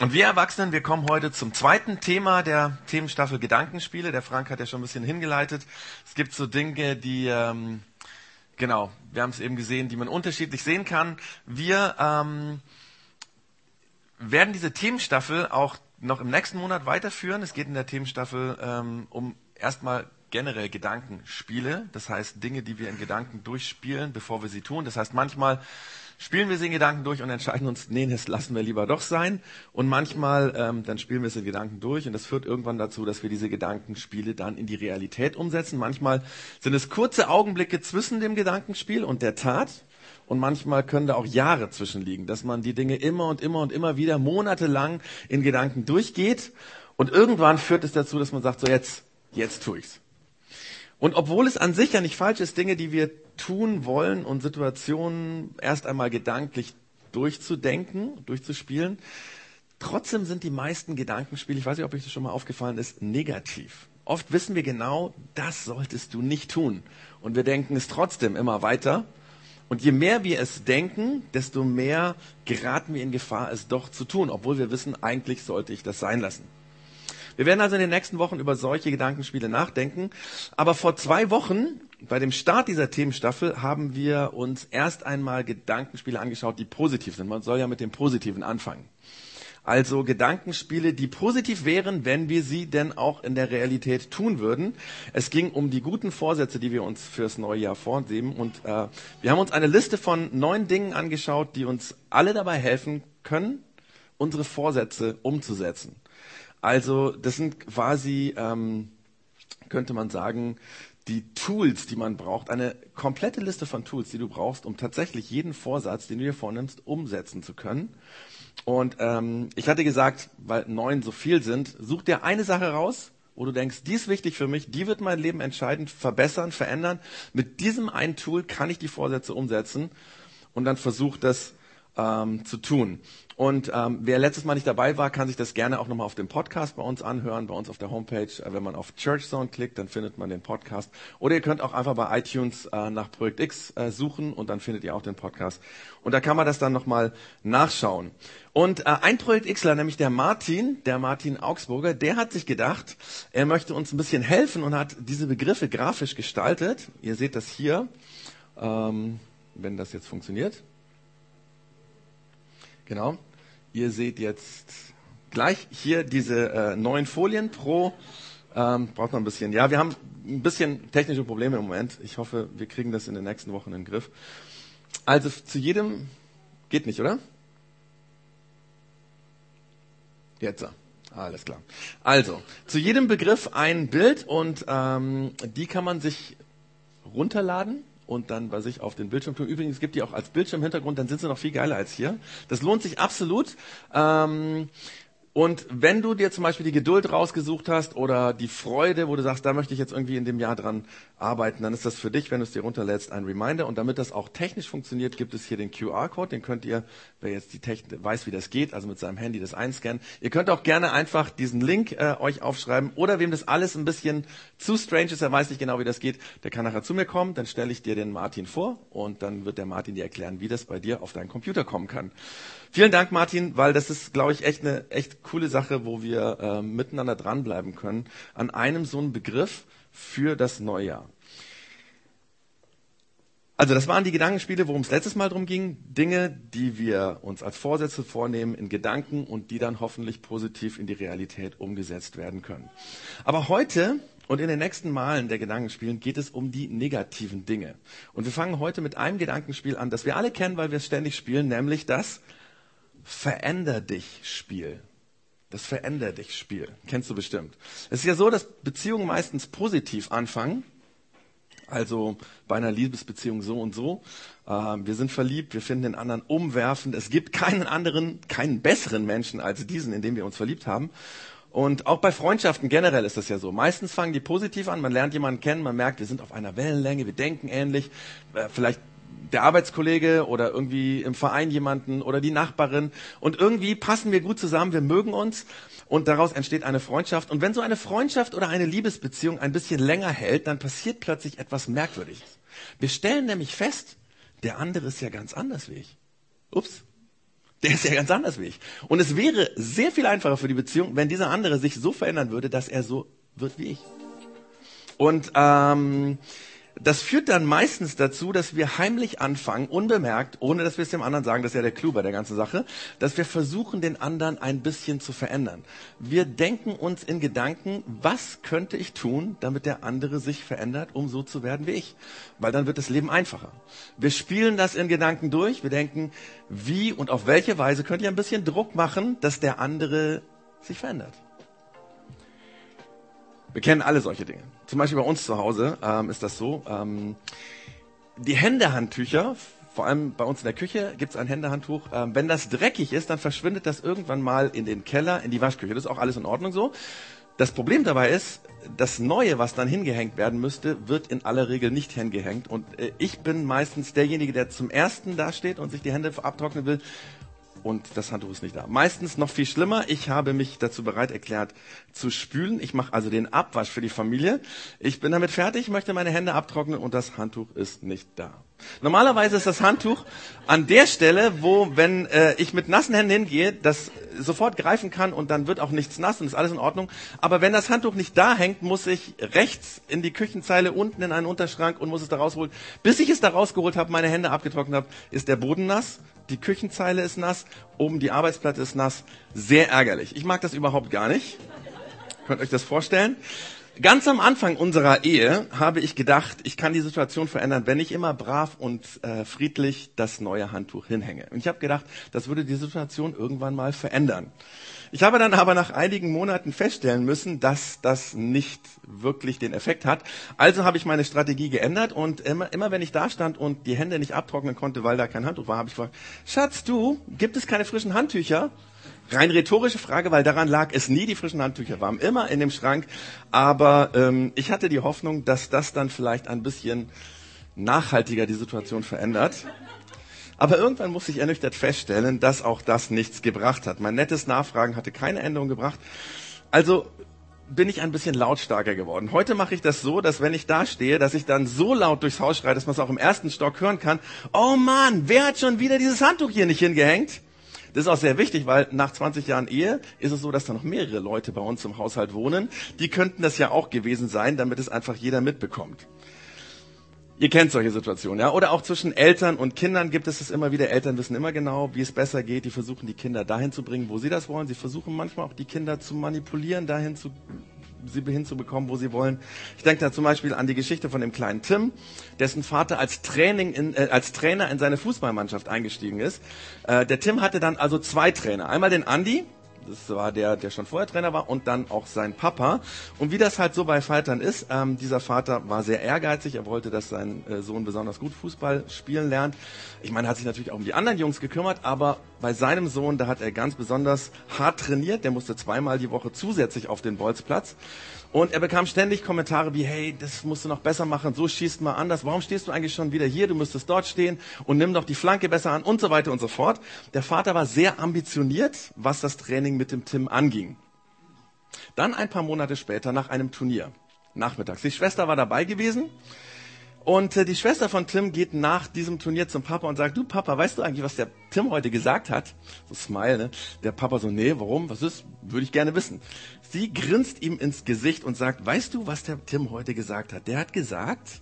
Und wir Erwachsenen, wir kommen heute zum zweiten Thema der Themenstaffel Gedankenspiele. Der Frank hat ja schon ein bisschen hingeleitet. Es gibt so Dinge, die, ähm, genau, wir haben es eben gesehen, die man unterschiedlich sehen kann. Wir ähm, werden diese Themenstaffel auch noch im nächsten Monat weiterführen. Es geht in der Themenstaffel ähm, um erstmal generell Gedankenspiele. Das heißt Dinge, die wir in Gedanken durchspielen, bevor wir sie tun. Das heißt manchmal spielen wir sie in Gedanken durch und entscheiden uns, nee, das lassen wir lieber doch sein. Und manchmal, ähm, dann spielen wir es in Gedanken durch und das führt irgendwann dazu, dass wir diese Gedankenspiele dann in die Realität umsetzen. Manchmal sind es kurze Augenblicke zwischen dem Gedankenspiel und der Tat. Und manchmal können da auch Jahre zwischenliegen, dass man die Dinge immer und immer und immer wieder monatelang in Gedanken durchgeht. Und irgendwann führt es dazu, dass man sagt, so jetzt, jetzt tue ich's. Und obwohl es an sich ja nicht falsch ist, Dinge, die wir tun wollen und Situationen erst einmal gedanklich durchzudenken, durchzuspielen, trotzdem sind die meisten Gedankenspiele, ich weiß nicht, ob euch das schon mal aufgefallen ist, negativ. Oft wissen wir genau, das solltest du nicht tun. Und wir denken es trotzdem immer weiter. Und je mehr wir es denken, desto mehr geraten wir in Gefahr, es doch zu tun, obwohl wir wissen, eigentlich sollte ich das sein lassen. Wir werden also in den nächsten Wochen über solche Gedankenspiele nachdenken. Aber vor zwei Wochen, bei dem Start dieser Themenstaffel, haben wir uns erst einmal Gedankenspiele angeschaut, die positiv sind. Man soll ja mit dem Positiven anfangen. Also Gedankenspiele, die positiv wären, wenn wir sie denn auch in der Realität tun würden. Es ging um die guten Vorsätze, die wir uns fürs neue Jahr vorsehen. Und äh, wir haben uns eine Liste von neun Dingen angeschaut, die uns alle dabei helfen können, unsere Vorsätze umzusetzen. Also das sind quasi, ähm, könnte man sagen, die Tools, die man braucht, eine komplette Liste von Tools, die du brauchst, um tatsächlich jeden Vorsatz, den du dir vornimmst, umsetzen zu können. Und ähm, ich hatte gesagt, weil neun so viel sind, such dir eine Sache raus, wo du denkst, die ist wichtig für mich, die wird mein Leben entscheidend verbessern, verändern. Mit diesem einen Tool kann ich die Vorsätze umsetzen und dann versuch das ähm, zu tun. Und ähm, wer letztes Mal nicht dabei war, kann sich das gerne auch nochmal auf dem Podcast bei uns anhören, bei uns auf der Homepage. Äh, wenn man auf Church Zone klickt, dann findet man den Podcast. Oder ihr könnt auch einfach bei iTunes äh, nach Projekt X äh, suchen und dann findet ihr auch den Podcast. Und da kann man das dann nochmal nachschauen. Und äh, ein Projekt Xler, nämlich der Martin, der Martin Augsburger, der hat sich gedacht, er möchte uns ein bisschen helfen und hat diese Begriffe grafisch gestaltet. Ihr seht das hier, ähm, wenn das jetzt funktioniert. Genau. Ihr seht jetzt gleich hier diese äh, neuen Folien pro. Ähm, braucht man ein bisschen. Ja, wir haben ein bisschen technische Probleme im Moment. Ich hoffe, wir kriegen das in den nächsten Wochen in den Griff. Also zu jedem geht nicht, oder? Jetzt. Alles klar. Also, zu jedem Begriff ein Bild und ähm, die kann man sich runterladen und dann bei sich auf den Bildschirm tun. Übrigens gibt die auch als Bildschirmhintergrund, dann sind sie noch viel geiler als hier. Das lohnt sich absolut. Ähm, und wenn du dir zum Beispiel die Geduld rausgesucht hast oder die Freude, wo du sagst, da möchte ich jetzt irgendwie in dem Jahr dran arbeiten, dann ist das für dich, wenn du es dir runterlädst, ein Reminder. Und damit das auch technisch funktioniert, gibt es hier den QR-Code. Den könnt ihr, wer jetzt die Technik weiß, wie das geht, also mit seinem Handy das einscannen. Ihr könnt auch gerne einfach diesen Link äh, euch aufschreiben. Oder wem das alles ein bisschen zu strange ist, er weiß nicht genau, wie das geht, der kann nachher zu mir kommen. Dann stelle ich dir den Martin vor und dann wird der Martin dir erklären, wie das bei dir auf deinen Computer kommen kann. Vielen Dank, Martin, weil das ist, glaube ich, echt eine echt coole Sache, wo wir äh, miteinander dranbleiben können an einem so einen Begriff für das Neujahr. Also das waren die Gedankenspiele, worum es letztes Mal drum ging. Dinge, die wir uns als Vorsätze vornehmen in Gedanken und die dann hoffentlich positiv in die Realität umgesetzt werden können. Aber heute und in den nächsten Malen der Gedankenspielen geht es um die negativen Dinge. Und wir fangen heute mit einem Gedankenspiel an, das wir alle kennen, weil wir es ständig spielen, nämlich das Veränder dich Spiel. Das Veränder dich Spiel. Kennst du bestimmt. Es ist ja so, dass Beziehungen meistens positiv anfangen. Also bei einer Liebesbeziehung so und so. Ähm, wir sind verliebt, wir finden den anderen umwerfend. Es gibt keinen anderen, keinen besseren Menschen als diesen, in dem wir uns verliebt haben. Und auch bei Freundschaften generell ist das ja so. Meistens fangen die positiv an. Man lernt jemanden kennen, man merkt, wir sind auf einer Wellenlänge, wir denken ähnlich. Äh, vielleicht der Arbeitskollege oder irgendwie im Verein jemanden oder die Nachbarin und irgendwie passen wir gut zusammen, wir mögen uns und daraus entsteht eine Freundschaft. Und wenn so eine Freundschaft oder eine Liebesbeziehung ein bisschen länger hält, dann passiert plötzlich etwas Merkwürdiges. Wir stellen nämlich fest, der andere ist ja ganz anders wie ich. Ups. Der ist ja ganz anders wie ich. Und es wäre sehr viel einfacher für die Beziehung, wenn dieser andere sich so verändern würde, dass er so wird wie ich. Und ähm, das führt dann meistens dazu, dass wir heimlich anfangen, unbemerkt, ohne dass wir es dem anderen sagen, das ist ja der Clou bei der ganzen Sache, dass wir versuchen, den anderen ein bisschen zu verändern. Wir denken uns in Gedanken, was könnte ich tun, damit der andere sich verändert, um so zu werden wie ich? Weil dann wird das Leben einfacher. Wir spielen das in Gedanken durch, wir denken, wie und auf welche Weise könnt ihr ein bisschen Druck machen, dass der andere sich verändert. Wir kennen alle solche Dinge. Zum Beispiel bei uns zu Hause ähm, ist das so. Ähm, die Händehandtücher, vor allem bei uns in der Küche gibt es ein Händehandtuch. Ähm, wenn das dreckig ist, dann verschwindet das irgendwann mal in den Keller, in die Waschküche. Das ist auch alles in Ordnung so. Das Problem dabei ist, das Neue, was dann hingehängt werden müsste, wird in aller Regel nicht hingehängt. Und äh, ich bin meistens derjenige, der zum ersten dasteht und sich die Hände abtrocknen will und das Handtuch ist nicht da. Meistens noch viel schlimmer. Ich habe mich dazu bereit erklärt zu spülen. Ich mache also den Abwasch für die Familie. Ich bin damit fertig, möchte meine Hände abtrocknen und das Handtuch ist nicht da. Normalerweise ist das Handtuch an der Stelle, wo, wenn äh, ich mit nassen Händen hingehe, das sofort greifen kann und dann wird auch nichts nass und ist alles in Ordnung. Aber wenn das Handtuch nicht da hängt, muss ich rechts in die Küchenzeile, unten in einen Unterschrank und muss es da rausholen. Bis ich es da rausgeholt habe, meine Hände abgetrocknet habe, ist der Boden nass die Küchenzeile ist nass, oben die Arbeitsplatte ist nass. Sehr ärgerlich. Ich mag das überhaupt gar nicht. Könnt euch das vorstellen? Ganz am Anfang unserer Ehe habe ich gedacht, ich kann die Situation verändern, wenn ich immer brav und äh, friedlich das neue Handtuch hinhänge. Und ich habe gedacht, das würde die Situation irgendwann mal verändern. Ich habe dann aber nach einigen Monaten feststellen müssen, dass das nicht wirklich den Effekt hat. Also habe ich meine Strategie geändert und immer, immer wenn ich da stand und die Hände nicht abtrocknen konnte, weil da kein Handtuch war, habe ich gefragt, Schatz, du, gibt es keine frischen Handtücher? Rein rhetorische Frage, weil daran lag es nie. Die frischen Handtücher waren immer in dem Schrank. Aber ähm, ich hatte die Hoffnung, dass das dann vielleicht ein bisschen nachhaltiger die Situation verändert. Aber irgendwann musste ich ernüchtert feststellen, dass auch das nichts gebracht hat. Mein nettes Nachfragen hatte keine Änderung gebracht. Also bin ich ein bisschen lautstarker geworden. Heute mache ich das so, dass wenn ich da stehe, dass ich dann so laut durchs Haus schreie, dass man es auch im ersten Stock hören kann. Oh Mann, wer hat schon wieder dieses Handtuch hier nicht hingehängt? Das ist auch sehr wichtig, weil nach 20 Jahren Ehe ist es so, dass da noch mehrere Leute bei uns im Haushalt wohnen. Die könnten das ja auch gewesen sein, damit es einfach jeder mitbekommt. Ihr kennt solche Situationen, ja? Oder auch zwischen Eltern und Kindern gibt es es immer wieder. Eltern wissen immer genau, wie es besser geht. Die versuchen die Kinder dahin zu bringen, wo sie das wollen. Sie versuchen manchmal auch die Kinder zu manipulieren, dahin zu sie hinzubekommen, wo sie wollen. Ich denke da zum Beispiel an die Geschichte von dem kleinen Tim, dessen Vater als, Training in, äh, als Trainer in seine Fußballmannschaft eingestiegen ist. Äh, der Tim hatte dann also zwei Trainer. Einmal den Andy, das war der, der schon vorher Trainer war und dann auch sein Papa. Und wie das halt so bei Vatern ist, ähm, dieser Vater war sehr ehrgeizig. Er wollte, dass sein äh, Sohn besonders gut Fußball spielen lernt. Ich meine, er hat sich natürlich auch um die anderen Jungs gekümmert, aber bei seinem Sohn, da hat er ganz besonders hart trainiert. Der musste zweimal die Woche zusätzlich auf den Bolzplatz. Und er bekam ständig Kommentare wie, hey, das musst du noch besser machen, so schießt mal anders, warum stehst du eigentlich schon wieder hier, du müsstest dort stehen und nimm doch die Flanke besser an und so weiter und so fort. Der Vater war sehr ambitioniert, was das Training mit dem Tim anging. Dann ein paar Monate später nach einem Turnier, nachmittags. Die Schwester war dabei gewesen und äh, die Schwester von Tim geht nach diesem Turnier zum Papa und sagt, du Papa, weißt du eigentlich, was der Tim heute gesagt hat? So Smile, ne? Der Papa so, nee, warum? Was ist? Würde ich gerne wissen. Sie grinst ihm ins Gesicht und sagt, weißt du, was der Tim heute gesagt hat? Der hat gesagt,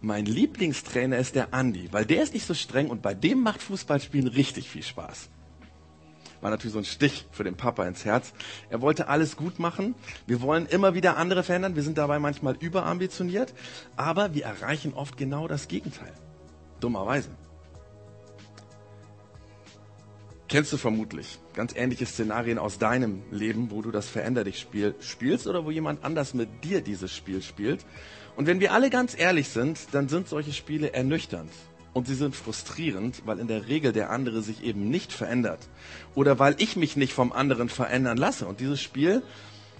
mein Lieblingstrainer ist der Andi, weil der ist nicht so streng und bei dem macht Fußballspielen richtig viel Spaß war natürlich so ein Stich für den Papa ins Herz. Er wollte alles gut machen. Wir wollen immer wieder andere verändern. Wir sind dabei manchmal überambitioniert. Aber wir erreichen oft genau das Gegenteil. Dummerweise. Kennst du vermutlich ganz ähnliche Szenarien aus deinem Leben, wo du das Veränder dich Spiel spielst oder wo jemand anders mit dir dieses Spiel spielt. Und wenn wir alle ganz ehrlich sind, dann sind solche Spiele ernüchternd. Und sie sind frustrierend, weil in der Regel der andere sich eben nicht verändert. Oder weil ich mich nicht vom anderen verändern lasse. Und dieses Spiel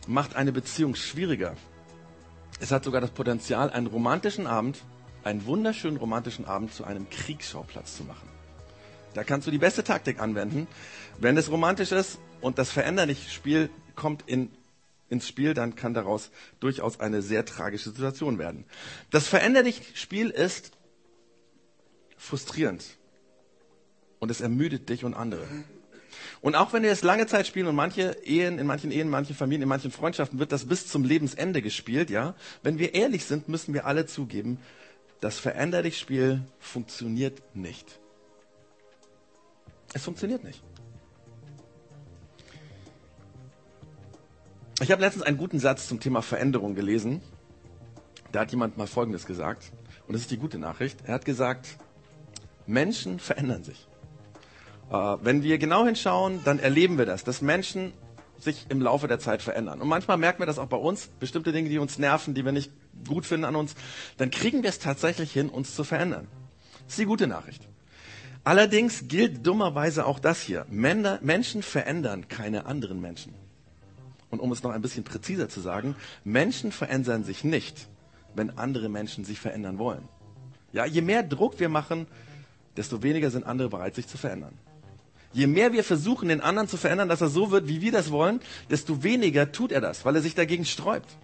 macht eine Beziehung schwieriger. Es hat sogar das Potenzial, einen romantischen Abend, einen wunderschönen romantischen Abend zu einem Kriegsschauplatz zu machen. Da kannst du die beste Taktik anwenden. Wenn es romantisch ist und das Veränderliche Spiel kommt in, ins Spiel, dann kann daraus durchaus eine sehr tragische Situation werden. Das Veränderliche Spiel ist frustrierend. Und es ermüdet dich und andere. Und auch wenn wir es lange Zeit spielen und manche Ehen, in manchen Ehen, in manchen Familien, in manchen Freundschaften wird das bis zum Lebensende gespielt, ja. Wenn wir ehrlich sind, müssen wir alle zugeben, das Veränder dich Spiel funktioniert nicht. Es funktioniert nicht. Ich habe letztens einen guten Satz zum Thema Veränderung gelesen. Da hat jemand mal Folgendes gesagt. Und das ist die gute Nachricht. Er hat gesagt, Menschen verändern sich. Äh, wenn wir genau hinschauen, dann erleben wir das, dass Menschen sich im Laufe der Zeit verändern. Und manchmal merken wir das auch bei uns, bestimmte Dinge, die uns nerven, die wir nicht gut finden an uns, dann kriegen wir es tatsächlich hin, uns zu verändern. Das ist die gute Nachricht. Allerdings gilt dummerweise auch das hier. Menschen verändern keine anderen Menschen. Und um es noch ein bisschen präziser zu sagen, Menschen verändern sich nicht, wenn andere Menschen sich verändern wollen. Ja, je mehr Druck wir machen, desto weniger sind andere bereit, sich zu verändern. Je mehr wir versuchen, den anderen zu verändern, dass er so wird, wie wir das wollen, desto weniger tut er das, weil er sich dagegen sträubt.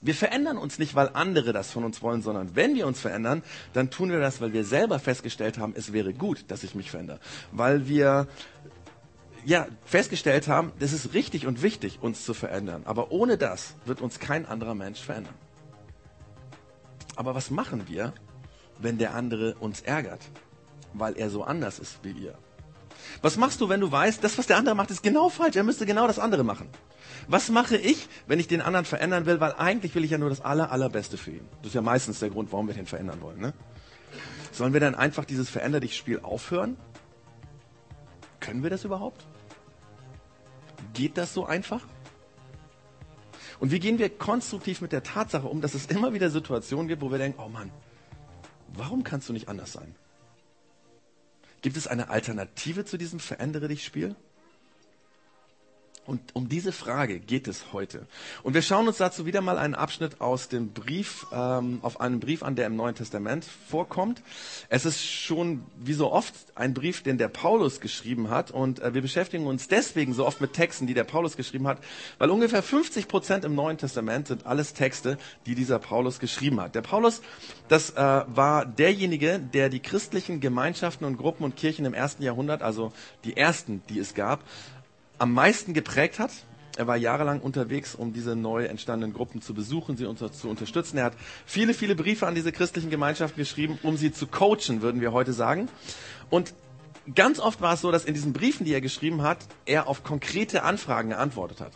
Wir verändern uns nicht, weil andere das von uns wollen, sondern wenn wir uns verändern, dann tun wir das, weil wir selber festgestellt haben, es wäre gut, dass ich mich verändere. Weil wir ja, festgestellt haben, das ist richtig und wichtig, uns zu verändern. Aber ohne das wird uns kein anderer Mensch verändern. Aber was machen wir, wenn der andere uns ärgert, weil er so anders ist wie wir? Was machst du, wenn du weißt, das, was der andere macht, ist genau falsch, er müsste genau das andere machen? Was mache ich, wenn ich den anderen verändern will, weil eigentlich will ich ja nur das aller, allerbeste für ihn? Das ist ja meistens der Grund, warum wir den verändern wollen. Ne? Sollen wir dann einfach dieses Veränder dich Spiel aufhören? Können wir das überhaupt? Geht das so einfach? Und wie gehen wir konstruktiv mit der Tatsache um, dass es immer wieder Situationen gibt, wo wir denken, oh Mann, warum kannst du nicht anders sein? Gibt es eine Alternative zu diesem Verändere dich Spiel? Und um diese Frage geht es heute. Und wir schauen uns dazu wieder mal einen Abschnitt aus dem Brief, ähm, auf einen Brief an, der im Neuen Testament vorkommt. Es ist schon, wie so oft, ein Brief, den der Paulus geschrieben hat. Und äh, wir beschäftigen uns deswegen so oft mit Texten, die der Paulus geschrieben hat, weil ungefähr 50 Prozent im Neuen Testament sind alles Texte, die dieser Paulus geschrieben hat. Der Paulus, das äh, war derjenige, der die christlichen Gemeinschaften und Gruppen und Kirchen im ersten Jahrhundert, also die ersten, die es gab, am meisten geprägt hat. Er war jahrelang unterwegs, um diese neu entstandenen Gruppen zu besuchen, sie zu unterstützen. Er hat viele, viele Briefe an diese christlichen Gemeinschaften geschrieben, um sie zu coachen, würden wir heute sagen. Und ganz oft war es so, dass in diesen Briefen, die er geschrieben hat, er auf konkrete Anfragen geantwortet hat.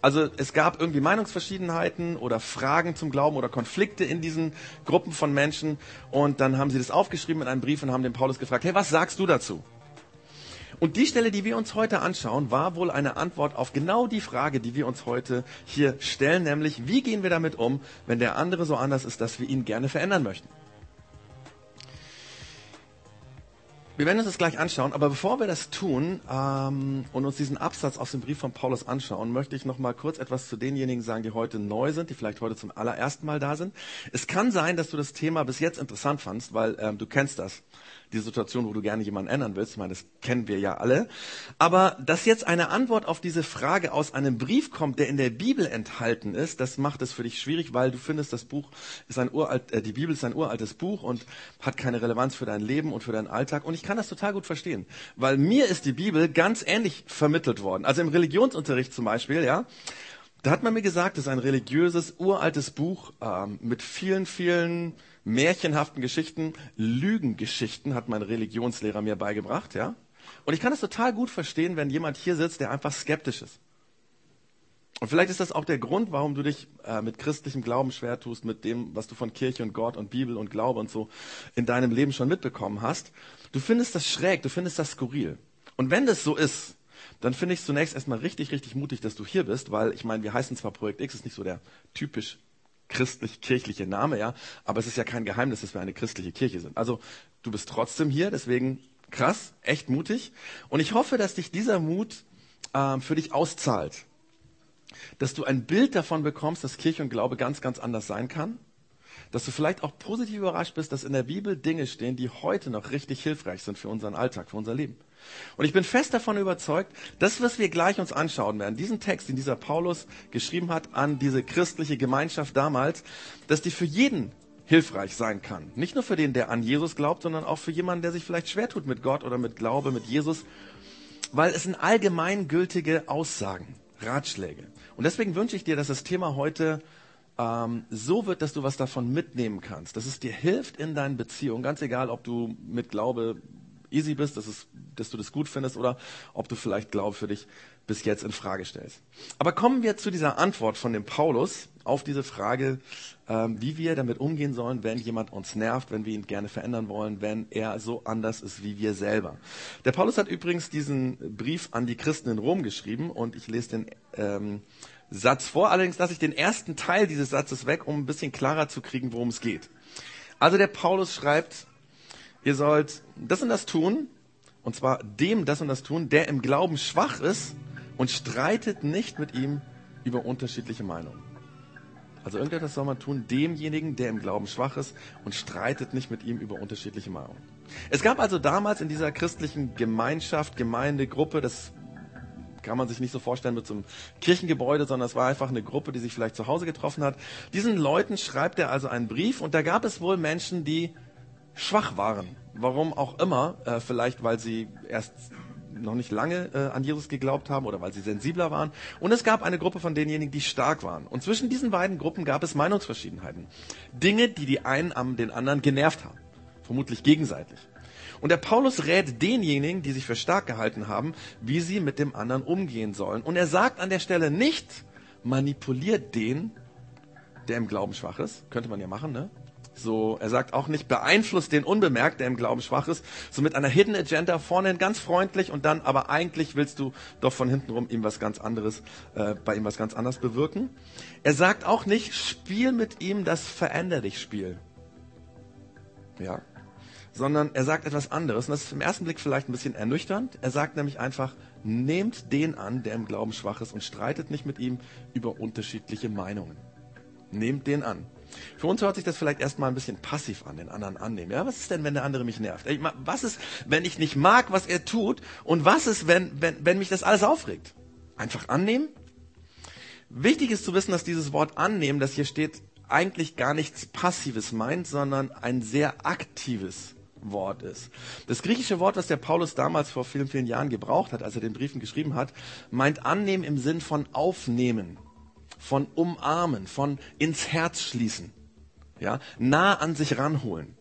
Also es gab irgendwie Meinungsverschiedenheiten oder Fragen zum Glauben oder Konflikte in diesen Gruppen von Menschen. Und dann haben sie das aufgeschrieben in einem Brief und haben den Paulus gefragt, hey, was sagst du dazu? Und die Stelle, die wir uns heute anschauen, war wohl eine Antwort auf genau die Frage, die wir uns heute hier stellen, nämlich wie gehen wir damit um, wenn der andere so anders ist, dass wir ihn gerne verändern möchten. Wir werden uns das gleich anschauen, aber bevor wir das tun ähm, und uns diesen Absatz aus dem Brief von Paulus anschauen, möchte ich noch mal kurz etwas zu denjenigen sagen, die heute neu sind, die vielleicht heute zum allerersten Mal da sind. Es kann sein, dass du das Thema bis jetzt interessant fandst, weil ähm, du kennst das die Situation, wo du gerne jemanden ändern willst. Ich meine, das kennen wir ja alle. Aber dass jetzt eine Antwort auf diese Frage aus einem Brief kommt, der in der Bibel enthalten ist, das macht es für dich schwierig, weil du findest, das Buch ist ein uralt, äh, die Bibel ist ein uraltes Buch und hat keine Relevanz für dein Leben und für deinen Alltag. Und ich kann das total gut verstehen, weil mir ist die Bibel ganz ähnlich vermittelt worden. Also im Religionsunterricht zum Beispiel, ja. Da hat man mir gesagt, es ist ein religiöses, uraltes Buch ähm, mit vielen, vielen märchenhaften Geschichten, Lügengeschichten, hat mein Religionslehrer mir beigebracht, ja. Und ich kann es total gut verstehen, wenn jemand hier sitzt, der einfach skeptisch ist. Und vielleicht ist das auch der Grund, warum du dich äh, mit christlichem Glauben schwer tust, mit dem, was du von Kirche und Gott und Bibel und Glaube und so in deinem Leben schon mitbekommen hast. Du findest das schräg, du findest das skurril. Und wenn das so ist, dann finde ich es zunächst erstmal richtig, richtig mutig, dass du hier bist, weil ich meine, wir heißen zwar Projekt X, ist nicht so der typisch christlich-kirchliche Name, ja, aber es ist ja kein Geheimnis, dass wir eine christliche Kirche sind. Also du bist trotzdem hier, deswegen krass, echt mutig. Und ich hoffe, dass dich dieser Mut äh, für dich auszahlt. Dass du ein Bild davon bekommst, dass Kirche und Glaube ganz, ganz anders sein kann. Dass du vielleicht auch positiv überrascht bist, dass in der Bibel Dinge stehen, die heute noch richtig hilfreich sind für unseren Alltag, für unser Leben. Und ich bin fest davon überzeugt, das, was wir gleich uns anschauen werden, diesen Text, den dieser Paulus geschrieben hat an diese christliche Gemeinschaft damals, dass die für jeden hilfreich sein kann. Nicht nur für den, der an Jesus glaubt, sondern auch für jemanden, der sich vielleicht schwer tut mit Gott oder mit Glaube, mit Jesus, weil es sind allgemeingültige Aussagen, Ratschläge. Und deswegen wünsche ich dir, dass das Thema heute ähm, so wird, dass du was davon mitnehmen kannst, dass es dir hilft in deinen Beziehungen, ganz egal, ob du mit Glaube easy bist, dass, es, dass du das gut findest oder ob du vielleicht Glaube für dich bis jetzt in Frage stellst. Aber kommen wir zu dieser Antwort von dem Paulus auf diese Frage, ähm, wie wir damit umgehen sollen, wenn jemand uns nervt, wenn wir ihn gerne verändern wollen, wenn er so anders ist wie wir selber. Der Paulus hat übrigens diesen Brief an die Christen in Rom geschrieben und ich lese den ähm, Satz vor. Allerdings lasse ich den ersten Teil dieses Satzes weg, um ein bisschen klarer zu kriegen, worum es geht. Also der Paulus schreibt, ihr sollt das und das tun, und zwar dem das und das tun, der im Glauben schwach ist und streitet nicht mit ihm über unterschiedliche Meinungen. Also irgendetwas soll man tun demjenigen, der im Glauben schwach ist und streitet nicht mit ihm über unterschiedliche Meinungen. Es gab also damals in dieser christlichen Gemeinschaft, Gemeindegruppe, das kann man sich nicht so vorstellen mit so einem Kirchengebäude, sondern es war einfach eine Gruppe, die sich vielleicht zu Hause getroffen hat. Diesen Leuten schreibt er also einen Brief und da gab es wohl Menschen, die schwach waren. Warum auch immer, äh, vielleicht weil sie erst noch nicht lange äh, an Jesus geglaubt haben oder weil sie sensibler waren. Und es gab eine Gruppe von denjenigen, die stark waren. Und zwischen diesen beiden Gruppen gab es Meinungsverschiedenheiten. Dinge, die die einen am den anderen genervt haben. Vermutlich gegenseitig. Und der Paulus rät denjenigen, die sich für stark gehalten haben, wie sie mit dem anderen umgehen sollen. Und er sagt an der Stelle nicht, manipuliert den, der im Glauben schwach ist. Könnte man ja machen, ne? So, er sagt auch nicht, beeinflusst den unbemerkt, der im Glauben schwach ist, so mit einer Hidden Agenda vorne ganz freundlich und dann, aber eigentlich willst du doch von hinten rum ihm was ganz anderes, äh, bei ihm was ganz anderes bewirken. Er sagt auch nicht, spiel mit ihm das Veränder dich Spiel. Ja. Sondern er sagt etwas anderes und das ist im ersten Blick vielleicht ein bisschen ernüchternd. Er sagt nämlich einfach, nehmt den an, der im Glauben schwach ist und streitet nicht mit ihm über unterschiedliche Meinungen. Nehmt den an. Für uns hört sich das vielleicht erstmal ein bisschen passiv an, den anderen annehmen. Ja, was ist denn, wenn der andere mich nervt? Was ist, wenn ich nicht mag, was er tut? Und was ist, wenn, wenn, wenn mich das alles aufregt? Einfach annehmen? Wichtig ist zu wissen, dass dieses Wort annehmen, das hier steht, eigentlich gar nichts Passives meint, sondern ein sehr aktives Wort ist. Das griechische Wort, was der Paulus damals vor vielen, vielen Jahren gebraucht hat, als er den Briefen geschrieben hat, meint annehmen im Sinn von aufnehmen von umarmen, von ins Herz schließen, ja, nah an sich ranholen.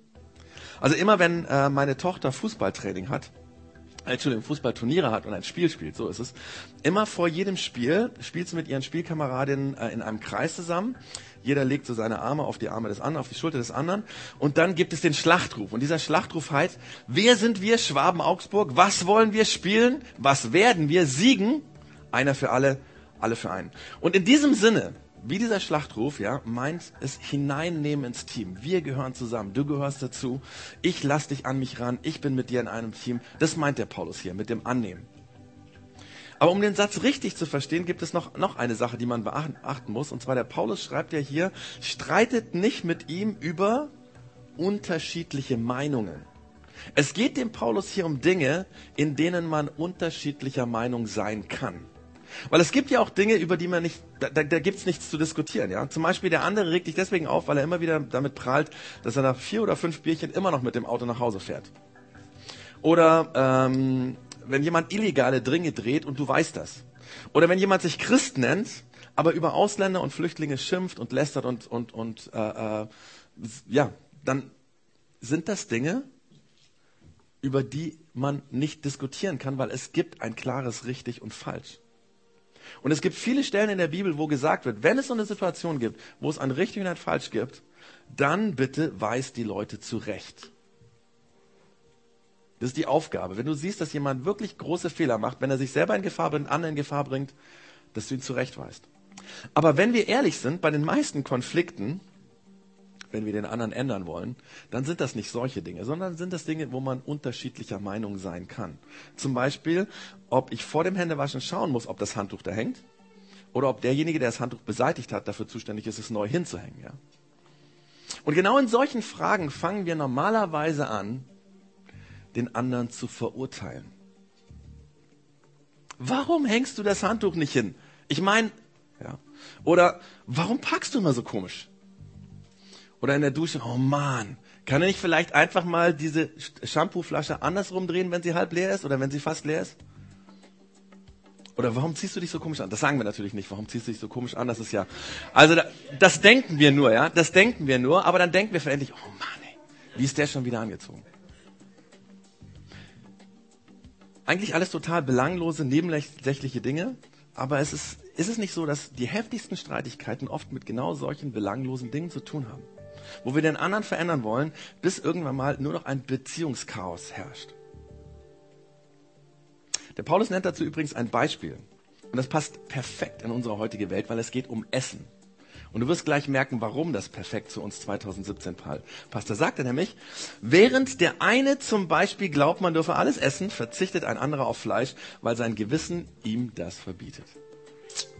Also immer wenn äh, meine Tochter Fußballtraining hat, Entschuldigung, Fußballturniere hat und ein Spiel spielt, so ist es. Immer vor jedem Spiel spielt sie mit ihren Spielkameradinnen äh, in einem Kreis zusammen. Jeder legt so seine Arme auf die Arme des anderen, auf die Schulter des anderen. Und dann gibt es den Schlachtruf. Und dieser Schlachtruf heißt, wer sind wir, Schwaben Augsburg? Was wollen wir spielen? Was werden wir siegen? Einer für alle, alle für einen. Und in diesem Sinne, wie dieser Schlachtruf, ja, meint es hineinnehmen ins Team. Wir gehören zusammen. Du gehörst dazu. Ich lass dich an mich ran. Ich bin mit dir in einem Team. Das meint der Paulus hier mit dem Annehmen. Aber um den Satz richtig zu verstehen, gibt es noch, noch eine Sache, die man beachten muss. Und zwar der Paulus schreibt ja hier, streitet nicht mit ihm über unterschiedliche Meinungen. Es geht dem Paulus hier um Dinge, in denen man unterschiedlicher Meinung sein kann. Weil es gibt ja auch Dinge, über die man nicht, da, da, da gibt's nichts zu diskutieren. Ja? Zum Beispiel der andere regt sich deswegen auf, weil er immer wieder damit prahlt, dass er nach vier oder fünf Bierchen immer noch mit dem Auto nach Hause fährt. Oder ähm, wenn jemand illegale Dringe dreht und du weißt das. Oder wenn jemand sich Christ nennt, aber über Ausländer und Flüchtlinge schimpft und lästert und, und, und äh, äh, ja, dann sind das Dinge, über die man nicht diskutieren kann, weil es gibt ein klares richtig und falsch. Und es gibt viele Stellen in der Bibel, wo gesagt wird, wenn es so eine Situation gibt, wo es ein richtig und ein falsch gibt, dann bitte weis die Leute zurecht. Das ist die Aufgabe. Wenn du siehst, dass jemand wirklich große Fehler macht, wenn er sich selber in Gefahr bringt, anderen in Gefahr bringt, dass du ihn zurechtweist. Aber wenn wir ehrlich sind, bei den meisten Konflikten wenn wir den anderen ändern wollen, dann sind das nicht solche Dinge, sondern sind das Dinge, wo man unterschiedlicher Meinung sein kann. Zum Beispiel, ob ich vor dem Händewaschen schauen muss, ob das Handtuch da hängt, oder ob derjenige, der das Handtuch beseitigt hat, dafür zuständig ist, es neu hinzuhängen. Ja? Und genau in solchen Fragen fangen wir normalerweise an, den anderen zu verurteilen. Warum hängst du das Handtuch nicht hin? Ich meine, ja. Oder warum packst du immer so komisch? Oder in der Dusche, oh Mann, kann er nicht vielleicht einfach mal diese Shampooflasche andersrum drehen, wenn sie halb leer ist oder wenn sie fast leer ist? Oder warum ziehst du dich so komisch an? Das sagen wir natürlich nicht. Warum ziehst du dich so komisch an? Das ist ja, also das denken wir nur, ja. Das denken wir nur. Aber dann denken wir verendlich, oh Mann, ey, wie ist der schon wieder angezogen? Eigentlich alles total belanglose, nebensächliche Dinge. Aber es ist, ist es nicht so, dass die heftigsten Streitigkeiten oft mit genau solchen belanglosen Dingen zu tun haben? Wo wir den anderen verändern wollen, bis irgendwann mal nur noch ein Beziehungschaos herrscht. Der Paulus nennt dazu übrigens ein Beispiel. Und das passt perfekt in unsere heutige Welt, weil es geht um Essen. Und du wirst gleich merken, warum das perfekt zu uns 2017 passt. Da sagt er nämlich, während der eine zum Beispiel glaubt, man dürfe alles essen, verzichtet ein anderer auf Fleisch, weil sein Gewissen ihm das verbietet.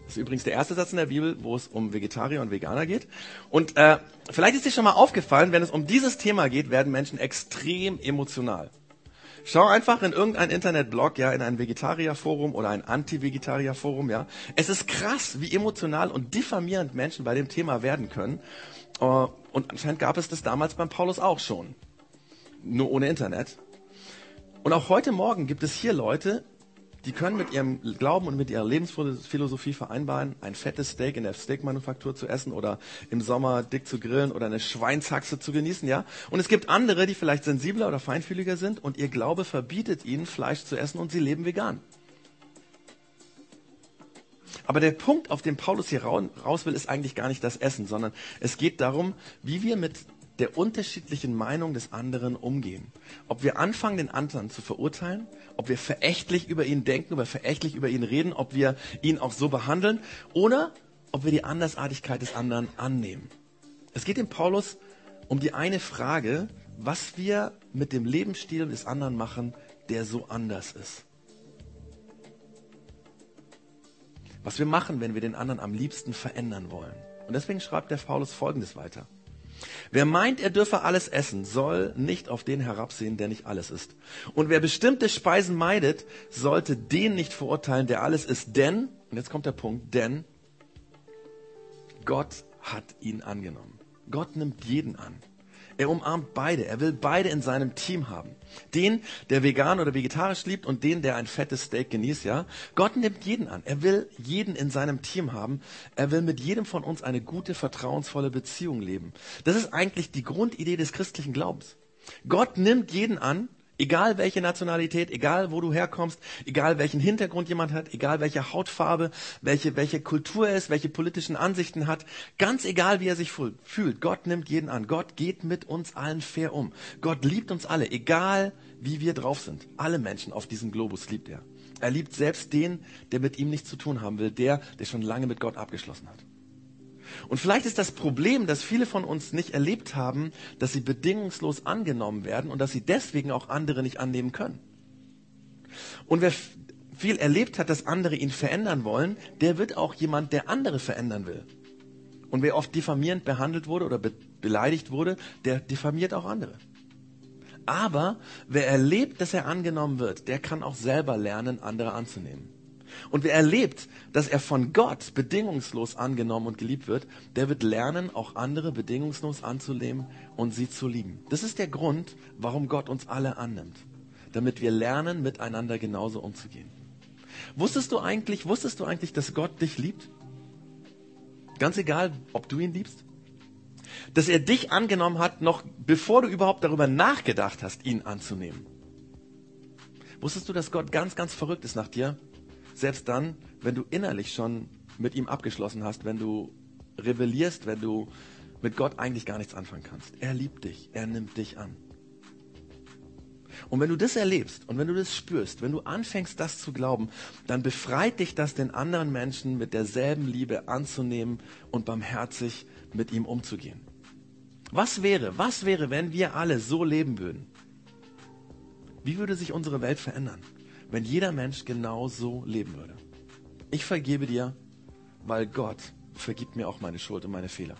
Das ist übrigens der erste Satz in der Bibel, wo es um Vegetarier und Veganer geht. Und äh, vielleicht ist dir schon mal aufgefallen, wenn es um dieses Thema geht, werden Menschen extrem emotional. Schau einfach in irgendein Internetblog, ja, in ein Vegetarierforum oder ein Anti-Vegetarier-Forum, ja. Es ist krass, wie emotional und diffamierend Menschen bei dem Thema werden können. Äh, und anscheinend gab es das damals beim Paulus auch schon. Nur ohne Internet. Und auch heute Morgen gibt es hier Leute, die können mit ihrem Glauben und mit ihrer Lebensphilosophie vereinbaren, ein fettes Steak in der Steakmanufaktur zu essen oder im Sommer dick zu grillen oder eine Schweinshaxe zu genießen, ja. Und es gibt andere, die vielleicht sensibler oder feinfühliger sind und ihr Glaube verbietet ihnen, Fleisch zu essen und sie leben vegan. Aber der Punkt, auf den Paulus hier raus will, ist eigentlich gar nicht das Essen, sondern es geht darum, wie wir mit der unterschiedlichen Meinung des anderen umgehen. Ob wir anfangen, den anderen zu verurteilen, ob wir verächtlich über ihn denken, wir verächtlich über ihn reden, ob wir ihn auch so behandeln oder ob wir die Andersartigkeit des anderen annehmen. Es geht dem Paulus um die eine Frage, was wir mit dem Lebensstil des anderen machen, der so anders ist. Was wir machen, wenn wir den anderen am liebsten verändern wollen. Und deswegen schreibt der Paulus Folgendes weiter. Wer meint, er dürfe alles essen, soll nicht auf den herabsehen, der nicht alles isst. Und wer bestimmte Speisen meidet, sollte den nicht verurteilen, der alles isst. Denn, und jetzt kommt der Punkt, denn Gott hat ihn angenommen. Gott nimmt jeden an. Er umarmt beide. Er will beide in seinem Team haben. Den, der vegan oder vegetarisch liebt und den, der ein fettes Steak genießt, ja. Gott nimmt jeden an. Er will jeden in seinem Team haben. Er will mit jedem von uns eine gute, vertrauensvolle Beziehung leben. Das ist eigentlich die Grundidee des christlichen Glaubens. Gott nimmt jeden an Egal welche Nationalität, egal wo du herkommst, egal welchen Hintergrund jemand hat, egal welche Hautfarbe, welche, welche Kultur er ist, welche politischen Ansichten hat, ganz egal wie er sich fühlt, Gott nimmt jeden an. Gott geht mit uns allen fair um. Gott liebt uns alle, egal wie wir drauf sind. Alle Menschen auf diesem Globus liebt er. Er liebt selbst den, der mit ihm nichts zu tun haben will, der, der schon lange mit Gott abgeschlossen hat. Und vielleicht ist das Problem, dass viele von uns nicht erlebt haben, dass sie bedingungslos angenommen werden und dass sie deswegen auch andere nicht annehmen können. Und wer viel erlebt hat, dass andere ihn verändern wollen, der wird auch jemand, der andere verändern will. Und wer oft diffamierend behandelt wurde oder be beleidigt wurde, der diffamiert auch andere. Aber wer erlebt, dass er angenommen wird, der kann auch selber lernen, andere anzunehmen. Und wer erlebt, dass er von Gott bedingungslos angenommen und geliebt wird, der wird lernen, auch andere bedingungslos anzunehmen und sie zu lieben. Das ist der Grund, warum Gott uns alle annimmt. Damit wir lernen, miteinander genauso umzugehen. Wusstest du eigentlich, wusstest du eigentlich, dass Gott dich liebt? Ganz egal, ob du ihn liebst? Dass er dich angenommen hat, noch bevor du überhaupt darüber nachgedacht hast, ihn anzunehmen. Wusstest du, dass Gott ganz, ganz verrückt ist nach dir? Selbst dann, wenn du innerlich schon mit ihm abgeschlossen hast, wenn du rebellierst, wenn du mit Gott eigentlich gar nichts anfangen kannst. Er liebt dich, er nimmt dich an. Und wenn du das erlebst und wenn du das spürst, wenn du anfängst, das zu glauben, dann befreit dich das, den anderen Menschen mit derselben Liebe anzunehmen und barmherzig mit ihm umzugehen. Was wäre, was wäre, wenn wir alle so leben würden? Wie würde sich unsere Welt verändern? Wenn jeder Mensch genau so leben würde. Ich vergebe dir, weil Gott vergibt mir auch meine Schuld und meine Fehler.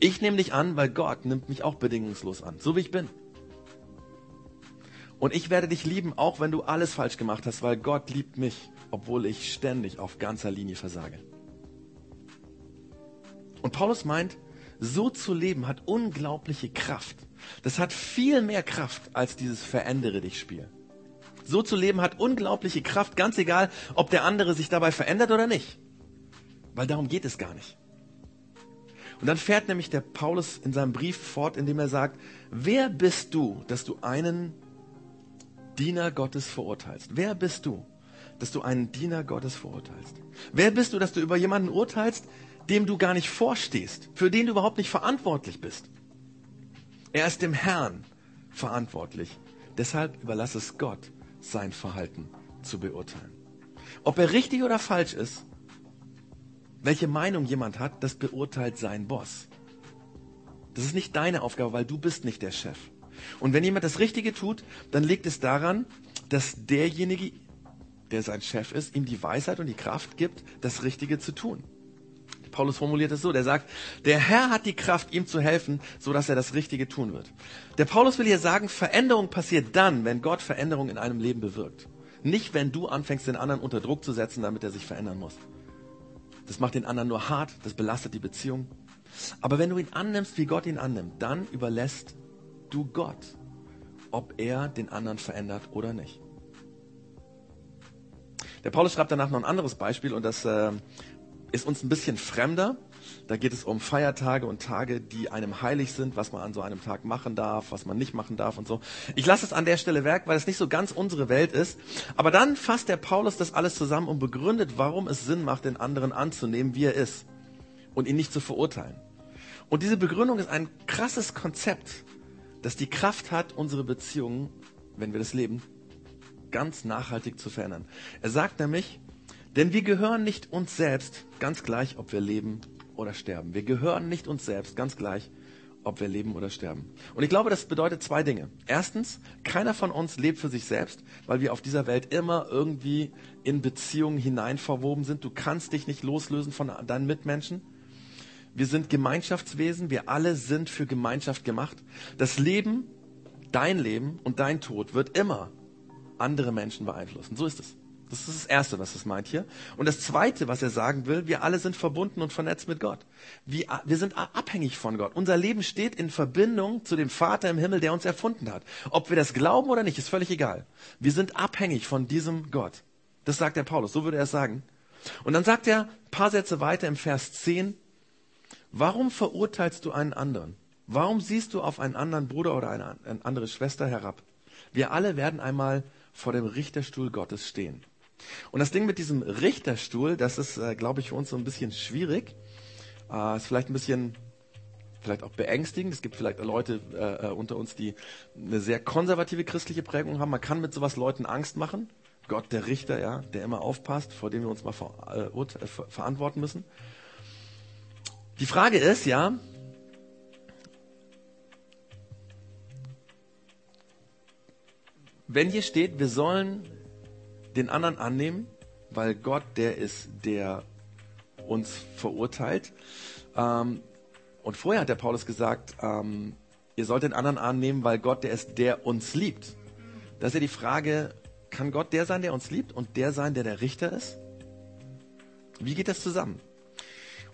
Ich nehme dich an, weil Gott nimmt mich auch bedingungslos an, so wie ich bin. Und ich werde dich lieben, auch wenn du alles falsch gemacht hast, weil Gott liebt mich, obwohl ich ständig auf ganzer Linie versage. Und Paulus meint, so zu leben hat unglaubliche Kraft. Das hat viel mehr Kraft als dieses Verändere dich Spiel. So zu leben hat unglaubliche Kraft, ganz egal, ob der andere sich dabei verändert oder nicht. Weil darum geht es gar nicht. Und dann fährt nämlich der Paulus in seinem Brief fort, indem er sagt, wer bist du, dass du einen Diener Gottes verurteilst? Wer bist du, dass du einen Diener Gottes verurteilst? Wer bist du, dass du über jemanden urteilst, dem du gar nicht vorstehst, für den du überhaupt nicht verantwortlich bist? Er ist dem Herrn verantwortlich. Deshalb überlass es Gott, sein Verhalten zu beurteilen. Ob er richtig oder falsch ist, welche Meinung jemand hat, das beurteilt sein Boss. Das ist nicht deine Aufgabe, weil du bist nicht der Chef. Und wenn jemand das Richtige tut, dann liegt es daran, dass derjenige, der sein Chef ist, ihm die Weisheit und die Kraft gibt, das Richtige zu tun. Paulus formuliert es so, der sagt, der Herr hat die Kraft, ihm zu helfen, so dass er das Richtige tun wird. Der Paulus will hier sagen, Veränderung passiert dann, wenn Gott Veränderung in einem Leben bewirkt. Nicht, wenn du anfängst, den anderen unter Druck zu setzen, damit er sich verändern muss. Das macht den anderen nur hart, das belastet die Beziehung. Aber wenn du ihn annimmst, wie Gott ihn annimmt, dann überlässt du Gott, ob er den anderen verändert oder nicht. Der Paulus schreibt danach noch ein anderes Beispiel und das äh, ist uns ein bisschen fremder. Da geht es um Feiertage und Tage, die einem heilig sind, was man an so einem Tag machen darf, was man nicht machen darf und so. Ich lasse es an der Stelle weg, weil es nicht so ganz unsere Welt ist. Aber dann fasst der Paulus das alles zusammen und begründet, warum es Sinn macht, den anderen anzunehmen, wie er ist und ihn nicht zu verurteilen. Und diese Begründung ist ein krasses Konzept, das die Kraft hat, unsere Beziehungen, wenn wir das leben, ganz nachhaltig zu verändern. Er sagt nämlich, denn wir gehören nicht uns selbst, ganz gleich, ob wir leben oder sterben. Wir gehören nicht uns selbst, ganz gleich, ob wir leben oder sterben. Und ich glaube, das bedeutet zwei Dinge. Erstens, keiner von uns lebt für sich selbst, weil wir auf dieser Welt immer irgendwie in Beziehungen hinein verwoben sind. Du kannst dich nicht loslösen von deinen Mitmenschen. Wir sind Gemeinschaftswesen, wir alle sind für Gemeinschaft gemacht. Das Leben, dein Leben und dein Tod wird immer andere Menschen beeinflussen. So ist es. Das ist das Erste, was es meint hier. Und das Zweite, was er sagen will, wir alle sind verbunden und vernetzt mit Gott. Wir, wir sind abhängig von Gott. Unser Leben steht in Verbindung zu dem Vater im Himmel, der uns erfunden hat. Ob wir das glauben oder nicht, ist völlig egal. Wir sind abhängig von diesem Gott. Das sagt der Paulus, so würde er es sagen. Und dann sagt er ein paar Sätze weiter im Vers 10, warum verurteilst du einen anderen? Warum siehst du auf einen anderen Bruder oder eine, eine andere Schwester herab? Wir alle werden einmal vor dem Richterstuhl Gottes stehen. Und das Ding mit diesem Richterstuhl, das ist, äh, glaube ich, für uns so ein bisschen schwierig. Äh, ist vielleicht ein bisschen, vielleicht auch beängstigend. Es gibt vielleicht Leute äh, äh, unter uns, die eine sehr konservative christliche Prägung haben. Man kann mit sowas Leuten Angst machen. Gott, der Richter, ja, der immer aufpasst, vor dem wir uns mal ver äh, äh ver verantworten müssen. Die Frage ist, ja, wenn hier steht, wir sollen den anderen annehmen, weil Gott der ist, der uns verurteilt. Ähm, und vorher hat der Paulus gesagt, ähm, ihr sollt den anderen annehmen, weil Gott der ist, der uns liebt. Da ist ja die Frage, kann Gott der sein, der uns liebt und der sein, der der Richter ist? Wie geht das zusammen?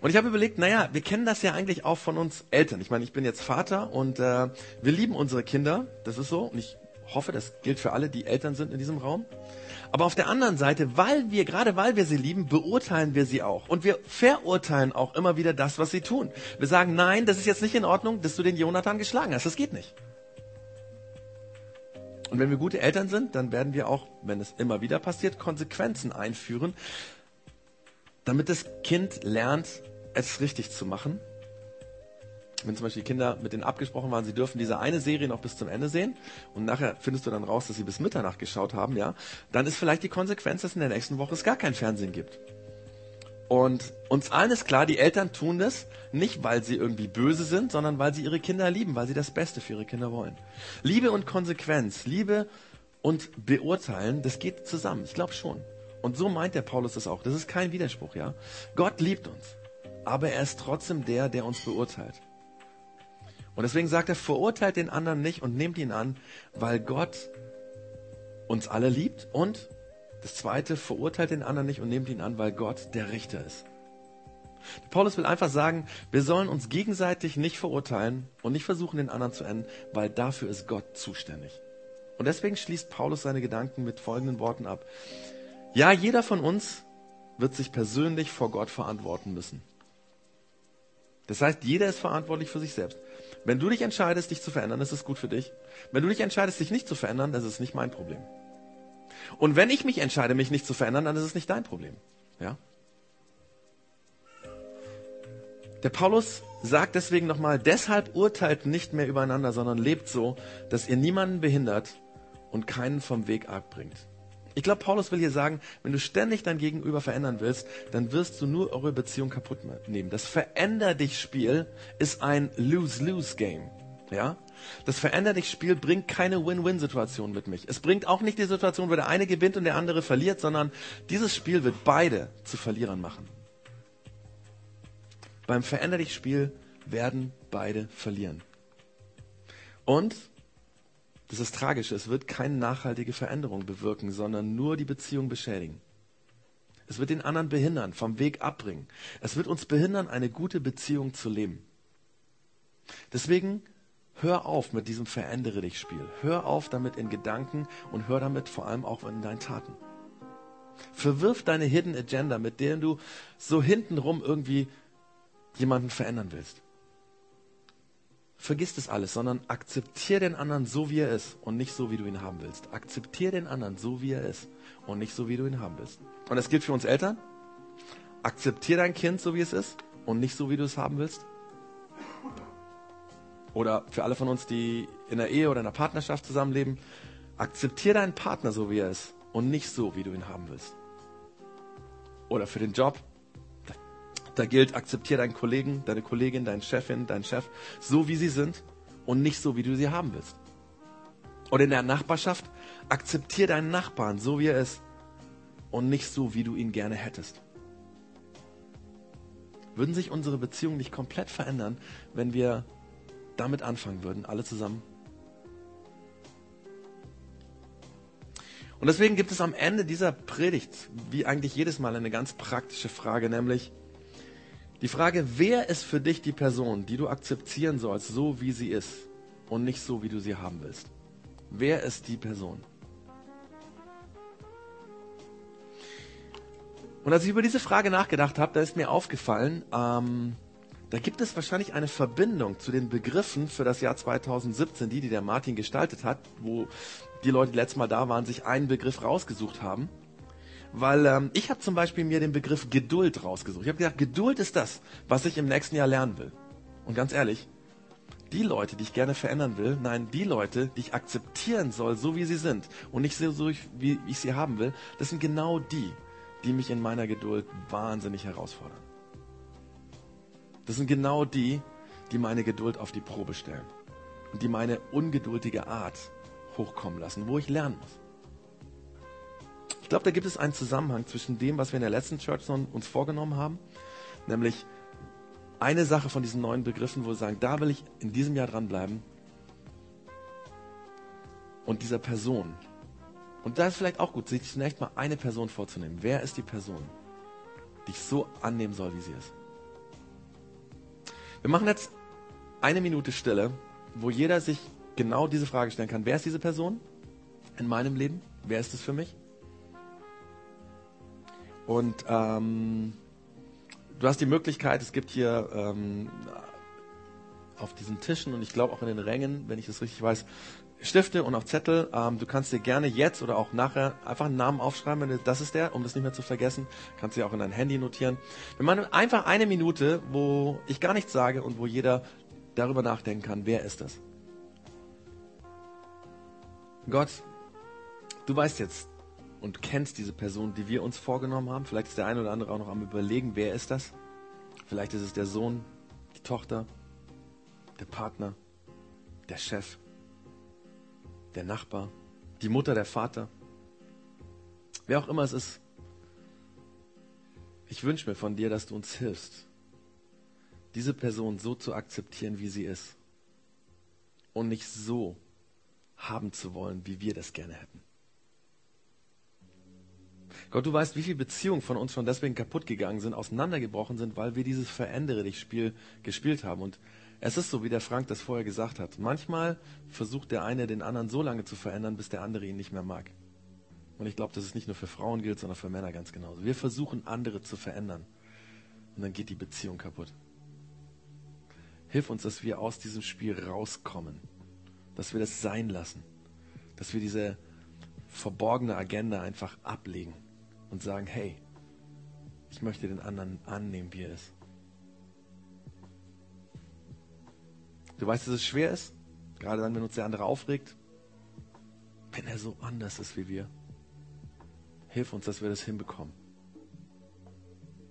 Und ich habe überlegt, naja, wir kennen das ja eigentlich auch von uns Eltern. Ich meine, ich bin jetzt Vater und äh, wir lieben unsere Kinder, das ist so. Und ich hoffe, das gilt für alle, die Eltern sind in diesem Raum. Aber auf der anderen Seite, weil wir, gerade weil wir sie lieben, beurteilen wir sie auch. Und wir verurteilen auch immer wieder das, was sie tun. Wir sagen, nein, das ist jetzt nicht in Ordnung, dass du den Jonathan geschlagen hast. Das geht nicht. Und wenn wir gute Eltern sind, dann werden wir auch, wenn es immer wieder passiert, Konsequenzen einführen, damit das Kind lernt, es richtig zu machen wenn zum Beispiel die Kinder mit denen abgesprochen waren, sie dürfen diese eine Serie noch bis zum Ende sehen und nachher findest du dann raus, dass sie bis Mitternacht geschaut haben, ja, dann ist vielleicht die Konsequenz, dass in der nächsten Woche es gar kein Fernsehen gibt. Und uns allen ist klar, die Eltern tun das nicht, weil sie irgendwie böse sind, sondern weil sie ihre Kinder lieben, weil sie das Beste für ihre Kinder wollen. Liebe und Konsequenz, Liebe und Beurteilen, das geht zusammen. Ich glaube schon. Und so meint der Paulus das auch. Das ist kein Widerspruch, ja. Gott liebt uns, aber er ist trotzdem der, der uns beurteilt. Und deswegen sagt er, verurteilt den anderen nicht und nehmt ihn an, weil Gott uns alle liebt. Und das zweite, verurteilt den anderen nicht und nehmt ihn an, weil Gott der Richter ist. Paulus will einfach sagen, wir sollen uns gegenseitig nicht verurteilen und nicht versuchen, den anderen zu enden, weil dafür ist Gott zuständig. Und deswegen schließt Paulus seine Gedanken mit folgenden Worten ab. Ja, jeder von uns wird sich persönlich vor Gott verantworten müssen. Das heißt, jeder ist verantwortlich für sich selbst. Wenn du dich entscheidest, dich zu verändern, ist es gut für dich. Wenn du dich entscheidest, dich nicht zu verändern, das ist nicht mein Problem. Und wenn ich mich entscheide, mich nicht zu verändern, dann ist es nicht dein Problem. Ja? Der Paulus sagt deswegen nochmal, deshalb urteilt nicht mehr übereinander, sondern lebt so, dass ihr niemanden behindert und keinen vom Weg abbringt. Ich glaube, Paulus will hier sagen, wenn du ständig dein Gegenüber verändern willst, dann wirst du nur eure Beziehung kaputt nehmen. Das Veränder dich Spiel ist ein Lose-Lose-Game. Ja? Das Veränder dich Spiel bringt keine Win-Win-Situation mit mich. Es bringt auch nicht die Situation, wo der eine gewinnt und der andere verliert, sondern dieses Spiel wird beide zu Verlierern machen. Beim Veränder dich Spiel werden beide verlieren. Und das ist tragisch. Es wird keine nachhaltige Veränderung bewirken, sondern nur die Beziehung beschädigen. Es wird den anderen behindern, vom Weg abbringen. Es wird uns behindern, eine gute Beziehung zu leben. Deswegen hör auf mit diesem Verändere dich Spiel. Hör auf damit in Gedanken und hör damit vor allem auch in deinen Taten. Verwirf deine Hidden Agenda, mit denen du so hintenrum irgendwie jemanden verändern willst vergiss das alles, sondern akzeptier den anderen so, wie er ist und nicht so, wie du ihn haben willst. Akzeptier den anderen so, wie er ist und nicht so, wie du ihn haben willst. Und das gilt für uns Eltern. Akzeptier dein Kind so, wie es ist und nicht so, wie du es haben willst. Oder für alle von uns, die in der Ehe oder in der Partnerschaft zusammenleben, akzeptier deinen Partner so, wie er ist und nicht so, wie du ihn haben willst. Oder für den Job, da gilt, akzeptiere deinen Kollegen, deine Kollegin, deinen Chefin, deinen Chef, so wie sie sind und nicht so, wie du sie haben willst. Oder in der Nachbarschaft, akzeptiere deinen Nachbarn, so wie er ist und nicht so, wie du ihn gerne hättest. Würden sich unsere Beziehungen nicht komplett verändern, wenn wir damit anfangen würden, alle zusammen? Und deswegen gibt es am Ende dieser Predigt, wie eigentlich jedes Mal, eine ganz praktische Frage, nämlich, die Frage, wer ist für dich die Person, die du akzeptieren sollst, so wie sie ist und nicht so, wie du sie haben willst? Wer ist die Person? Und als ich über diese Frage nachgedacht habe, da ist mir aufgefallen, ähm, da gibt es wahrscheinlich eine Verbindung zu den Begriffen für das Jahr 2017, die, die der Martin gestaltet hat, wo die Leute, die letztes Mal da waren, sich einen Begriff rausgesucht haben. Weil ähm, ich habe zum Beispiel mir den Begriff Geduld rausgesucht. Ich habe gedacht, Geduld ist das, was ich im nächsten Jahr lernen will. Und ganz ehrlich, die Leute, die ich gerne verändern will, nein, die Leute, die ich akzeptieren soll, so wie sie sind und nicht so, wie ich sie haben will, das sind genau die, die mich in meiner Geduld wahnsinnig herausfordern. Das sind genau die, die meine Geduld auf die Probe stellen und die meine ungeduldige Art hochkommen lassen, wo ich lernen muss. Ich glaube, da gibt es einen Zusammenhang zwischen dem, was wir in der letzten Church uns vorgenommen haben, nämlich eine Sache von diesen neuen Begriffen, wo wir sagen, da will ich in diesem Jahr dranbleiben und dieser Person. Und da ist vielleicht auch gut, sich zunächst mal eine Person vorzunehmen. Wer ist die Person, die ich so annehmen soll, wie sie ist? Wir machen jetzt eine Minute Stille, wo jeder sich genau diese Frage stellen kann. Wer ist diese Person in meinem Leben? Wer ist es für mich? Und ähm, du hast die Möglichkeit, es gibt hier ähm, auf diesen Tischen und ich glaube auch in den Rängen, wenn ich das richtig weiß, Stifte und auch Zettel. Ähm, du kannst dir gerne jetzt oder auch nachher einfach einen Namen aufschreiben, wenn du, das ist der, um das nicht mehr zu vergessen. Kannst du dir auch in dein Handy notieren. Wir machen einfach eine Minute, wo ich gar nichts sage und wo jeder darüber nachdenken kann, wer ist das? Gott, du weißt jetzt, und kennst diese Person, die wir uns vorgenommen haben. Vielleicht ist der eine oder andere auch noch am Überlegen, wer ist das? Vielleicht ist es der Sohn, die Tochter, der Partner, der Chef, der Nachbar, die Mutter, der Vater. Wer auch immer es ist. Ich wünsche mir von dir, dass du uns hilfst, diese Person so zu akzeptieren, wie sie ist. Und nicht so haben zu wollen, wie wir das gerne hätten. Gott, du weißt, wie viele Beziehungen von uns schon deswegen kaputt gegangen sind, auseinandergebrochen sind, weil wir dieses Verändere dich Spiel gespielt haben. Und es ist so, wie der Frank das vorher gesagt hat. Manchmal versucht der eine den anderen so lange zu verändern, bis der andere ihn nicht mehr mag. Und ich glaube, dass es nicht nur für Frauen gilt, sondern für Männer ganz genauso. Wir versuchen andere zu verändern. Und dann geht die Beziehung kaputt. Hilf uns, dass wir aus diesem Spiel rauskommen. Dass wir das sein lassen. Dass wir diese verborgene Agenda einfach ablegen und sagen, hey, ich möchte den anderen annehmen, wie er ist. Du weißt, dass es schwer ist, gerade dann, wenn uns der andere aufregt, wenn er so anders ist wie wir. Hilf uns, dass wir das hinbekommen.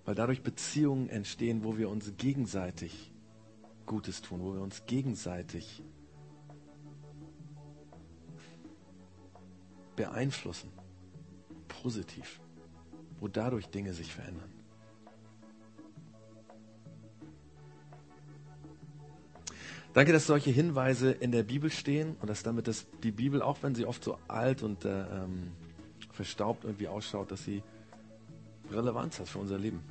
Weil dadurch Beziehungen entstehen, wo wir uns gegenseitig Gutes tun, wo wir uns gegenseitig beeinflussen, positiv, wo dadurch Dinge sich verändern. Danke, dass solche Hinweise in der Bibel stehen und dass damit das, die Bibel, auch wenn sie oft so alt und äh, ähm, verstaubt irgendwie ausschaut, dass sie Relevanz hat für unser Leben.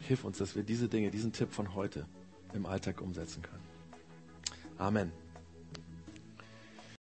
Hilf uns, dass wir diese Dinge, diesen Tipp von heute im Alltag umsetzen können. Amen.